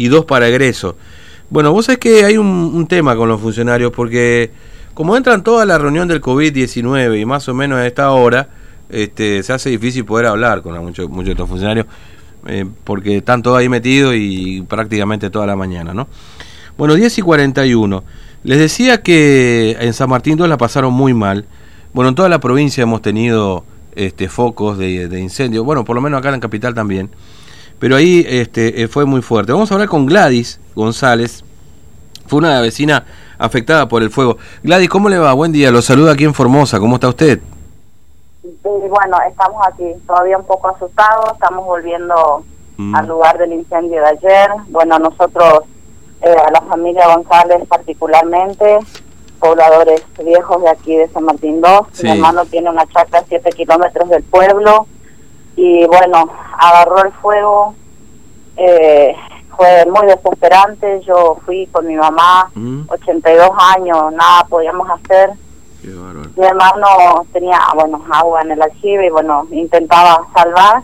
y dos para egreso. Bueno, vos sabés que hay un, tema con los funcionarios porque como entran toda la reunión del COVID-19 y más o menos a esta hora, este, se hace difícil poder hablar con muchos, muchos de estos funcionarios eh, porque están todos ahí metidos y prácticamente toda la mañana, ¿no? Bueno, 10 y 41. Les decía que en San Martín todos la pasaron muy mal. Bueno, en toda la provincia hemos tenido este, focos de, de incendio. Bueno, por lo menos acá en Capital también. Pero ahí este, eh, fue muy fuerte. Vamos a hablar con Gladys González. Fue una vecina afectada por el fuego. Gladys, ¿cómo le va? Buen día. Lo saluda aquí en Formosa. ¿Cómo está usted? Y bueno, estamos aquí todavía un poco asustados, estamos volviendo Mm. al lugar del incendio de ayer. Bueno, nosotros, eh, a la familia González particularmente, pobladores viejos de aquí de San Martín 2, Sí. mi hermano tiene una chacra a 7 kilómetros del pueblo y bueno, agarró el fuego, eh, fue muy desesperante, yo fui con mi mamá, Mm. 82 años, nada podíamos hacer. Qué. Mi hermano tenía, bueno, agua en el aljibe y, bueno, intentaba salvar.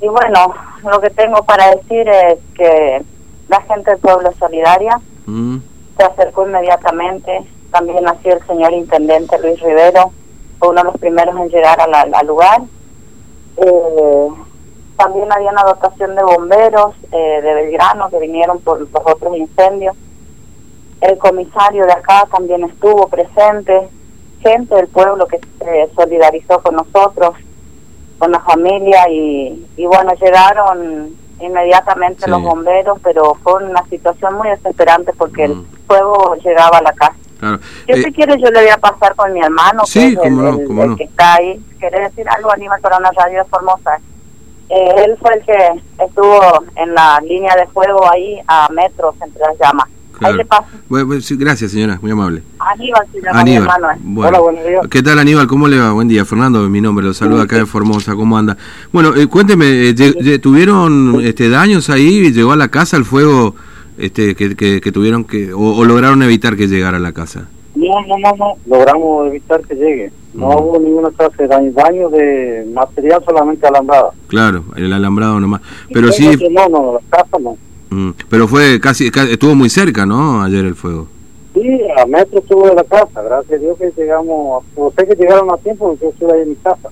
Y, bueno, lo que tengo para decir es que la gente del pueblo es solidaria, Mm. se acercó inmediatamente. También así el señor intendente Luis Rivero, fue uno de los primeros en llegar a la- al lugar. Eh, también había una dotación de bomberos eh, de Belgrano que vinieron por los otros incendios. El comisario de acá también estuvo presente, gente del pueblo que se solidarizó con nosotros, con la familia y, y bueno, llegaron inmediatamente Sí. los bomberos, pero fue una situación muy desesperante porque Mm. el fuego llegaba a la casa. Claro. Yo Eh, si quiere yo le voy a pasar con mi hermano, Sí, que es el, cómo no, el- no. que está ahí. ¿Quiere decir algo, Aníbal, para una radio de Formosa? Eh, él fue el que estuvo en la línea de fuego ahí a metros entre las llamas. claro. Ahí le paso. Bueno, bueno, sí, gracias, señora. Muy amable. Aníbal se llama Aníbal. mi hermano. eh. Bueno. Hola, buenos días. ¿Qué tal, Aníbal? ¿Cómo le va? Buen día. Fernando, mi nombre. Lo saludo acá de Formosa. ¿Cómo anda? Bueno, eh, cuénteme, eh, ¿tuvieron este, daños ahí? ¿Llegó a la casa el fuego este, que, que, que tuvieron que... O, o lograron evitar que llegara a la casa? No, no, no, no. Logramos evitar que llegue. No Mm. hubo ninguna clase de daño, daño de material, solamente alambrada. Claro, el alambrado nomás. Pero sí... No, no, la casa no. mm, pero fue casi... ca- Estuvo muy cerca, ¿no? Ayer el fuego. Sí, a metro estuvo de la casa. Gracias a Dios que llegamos. Usted que llegaron a tiempo, porque yo estuve ahí en mi casa.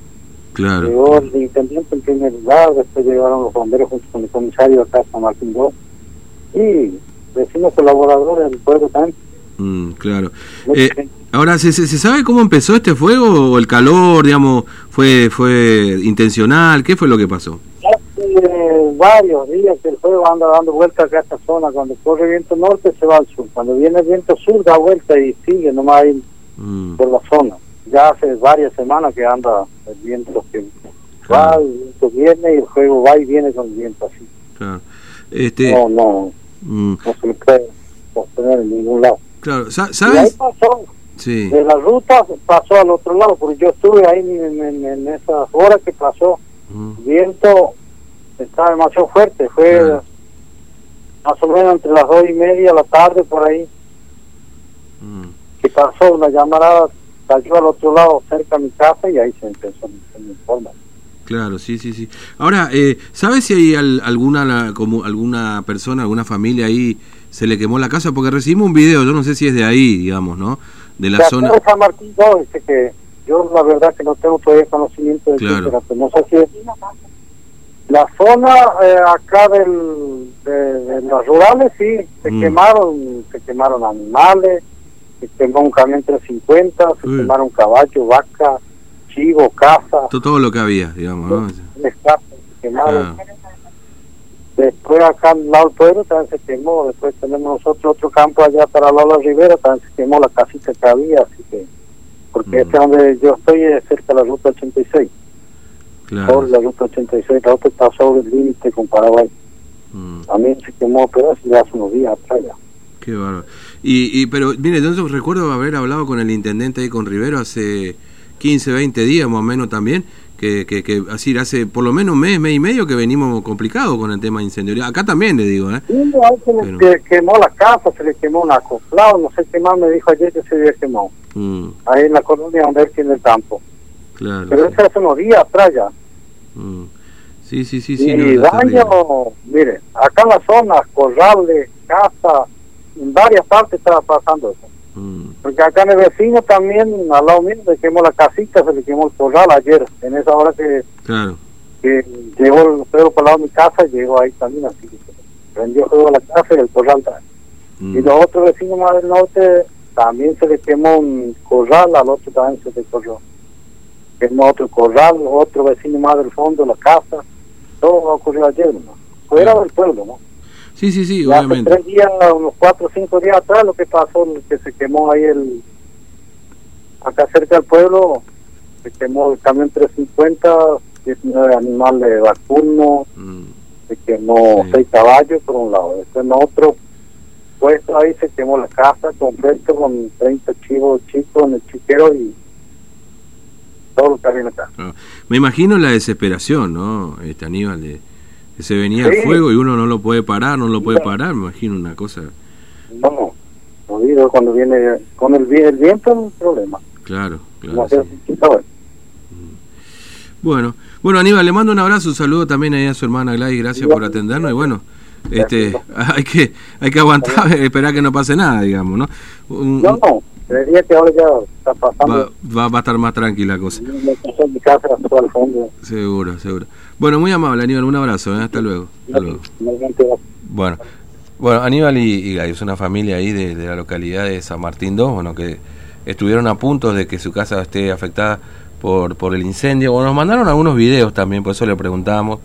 Claro. Llegó el intendente en primer lugar, después llegaron los bomberos junto con el comisario acá, San Martín II. Y vecinos colaboradores del pueblo también. Mm, claro. Eh. Ahora, ¿se, se, sabe cómo empezó este fuego? ¿O el calor, digamos, fue, fue intencional? ¿Qué fue lo que pasó? Hace eh, varios días que el fuego anda dando vueltas acá a esta zona. Cuando corre viento norte se va al sur. Cuando viene el viento sur da vuelta y sigue nomás ahí Mm, por la zona. Ya hace varias semanas que anda el viento que va, Claro. el viento viene y el fuego va y viene con el viento así. claro. Este, No, no, mm, no se le puede sostener en ningún lado. claro, sa- Y ahí ¿sabes? pasó, Sí. de la ruta pasó al otro lado, porque yo estuve ahí en, en, en esas horas que pasó. Mm, El viento estaba demasiado fuerte, fue más o menos entre las dos y media de la tarde por ahí, mm. que pasó una llamarada, cayó al otro lado cerca de mi casa y ahí se empezó a me informa. Claro, sí, sí, sí. Ahora, eh, ¿sabes si hay al- alguna la- como alguna persona, alguna familia ahí se le quemó la casa? Porque recibimos un video, yo no sé si es de ahí, digamos, ¿no? De la De zona. San Martín II, dice que yo la verdad que no tengo todavía conocimiento de Claro. pero no sé si es la zona eh, acá del, de, de las rurales sí, se Mm. quemaron, se quemaron animales, se quemó un camión 350, se Uy. quemaron caballos, vaca, chivo, casa, To- Todo lo que había, digamos, ¿no? se quemaron. Ah, Después acá al lado del pueblo también se quemó, después tenemos nosotros otro campo allá para Lola Rivera, también se quemó la casita que había, así que, porque Mm. este es donde yo estoy es cerca de la ruta 86, claro. sobre la ruta 86, la otra está sobre el límite con Paraguay, Mm, también se quemó, pero eso ya hace unos días atrás ya. qué bárbaro. Y, y, pero, mire, yo recuerdo haber hablado con el intendente ahí con Rivero hace 15, 20 días más o menos también, que, que, que así hace por lo menos un mes, mes y medio que venimos complicados con el tema de incendio. Acá también le digo, ¿eh? Y ahí se le Pero- quemó la casa, se le quemó un acoplado, no sé qué más me dijo ayer que se había quemado, Mm, ahí en la colonia donde él tiene el campo, claro. pero sí. eso hace unos días atrás ya. Mm. Sí, sí, sí, sí. y no, daño, mire, acá en la zona, corrales, casa, en varias partes estaba pasando eso. Mm, Porque acá en el vecino también, al lado mío, le quemó la casita, se le quemó el corral ayer, en esa hora que, claro. que llegó el fuego por el lado de mi casa, llegó ahí también, así que prendió fuego a la casa y el corral también. Mm, Y los otros vecinos más del norte también se le quemó un corral, al otro también se le corrió. Quemó otro corral, otro vecino más del fondo, la casa. Todo ocurrió ayer, ¿no? Fuera del pueblo, ¿no? Sí, sí, sí, Y hace obviamente. tres días, unos cuatro o cinco días atrás, lo que pasó, que se quemó ahí el. Acá cerca del pueblo, se quemó el camión 350, 19 animales vacunos, Mm, se quemó Sí. seis caballos por un lado. Después en otro puesto ahí se quemó la casa completa con 30 chivos chicos en el chiquero y todo lo que había en la casa. claro. Me imagino la desesperación, ¿no? Este Aníbal, de que se venía el Sí. fuego y uno no lo puede parar, no lo puede parar, me imagino una cosa, No, no digo cuando viene con el, vi- el viento no un problema. claro, claro. sí. Bueno, bueno Aníbal, le mando un abrazo, un saludo también ahí a su hermana Gladys, gracias por atendernos y bueno, este, hay que hay que aguantar, esperar que no pase nada, digamos, ¿no? Un- No, no, que ahora ya está pasando. va, va a estar más tranquila la cosa, Me pasó en mi casa hasta al fondo. seguro, seguro. Bueno, muy amable Aníbal, un abrazo, ¿eh? hasta luego. Hasta luego. Bueno, bueno Aníbal y, y Gladys, una familia ahí de, de la localidad de San Martín 2, bueno, que estuvieron a punto de que su casa esté afectada por, por el incendio. Bueno, nos mandaron algunos videos también, por eso le preguntábamos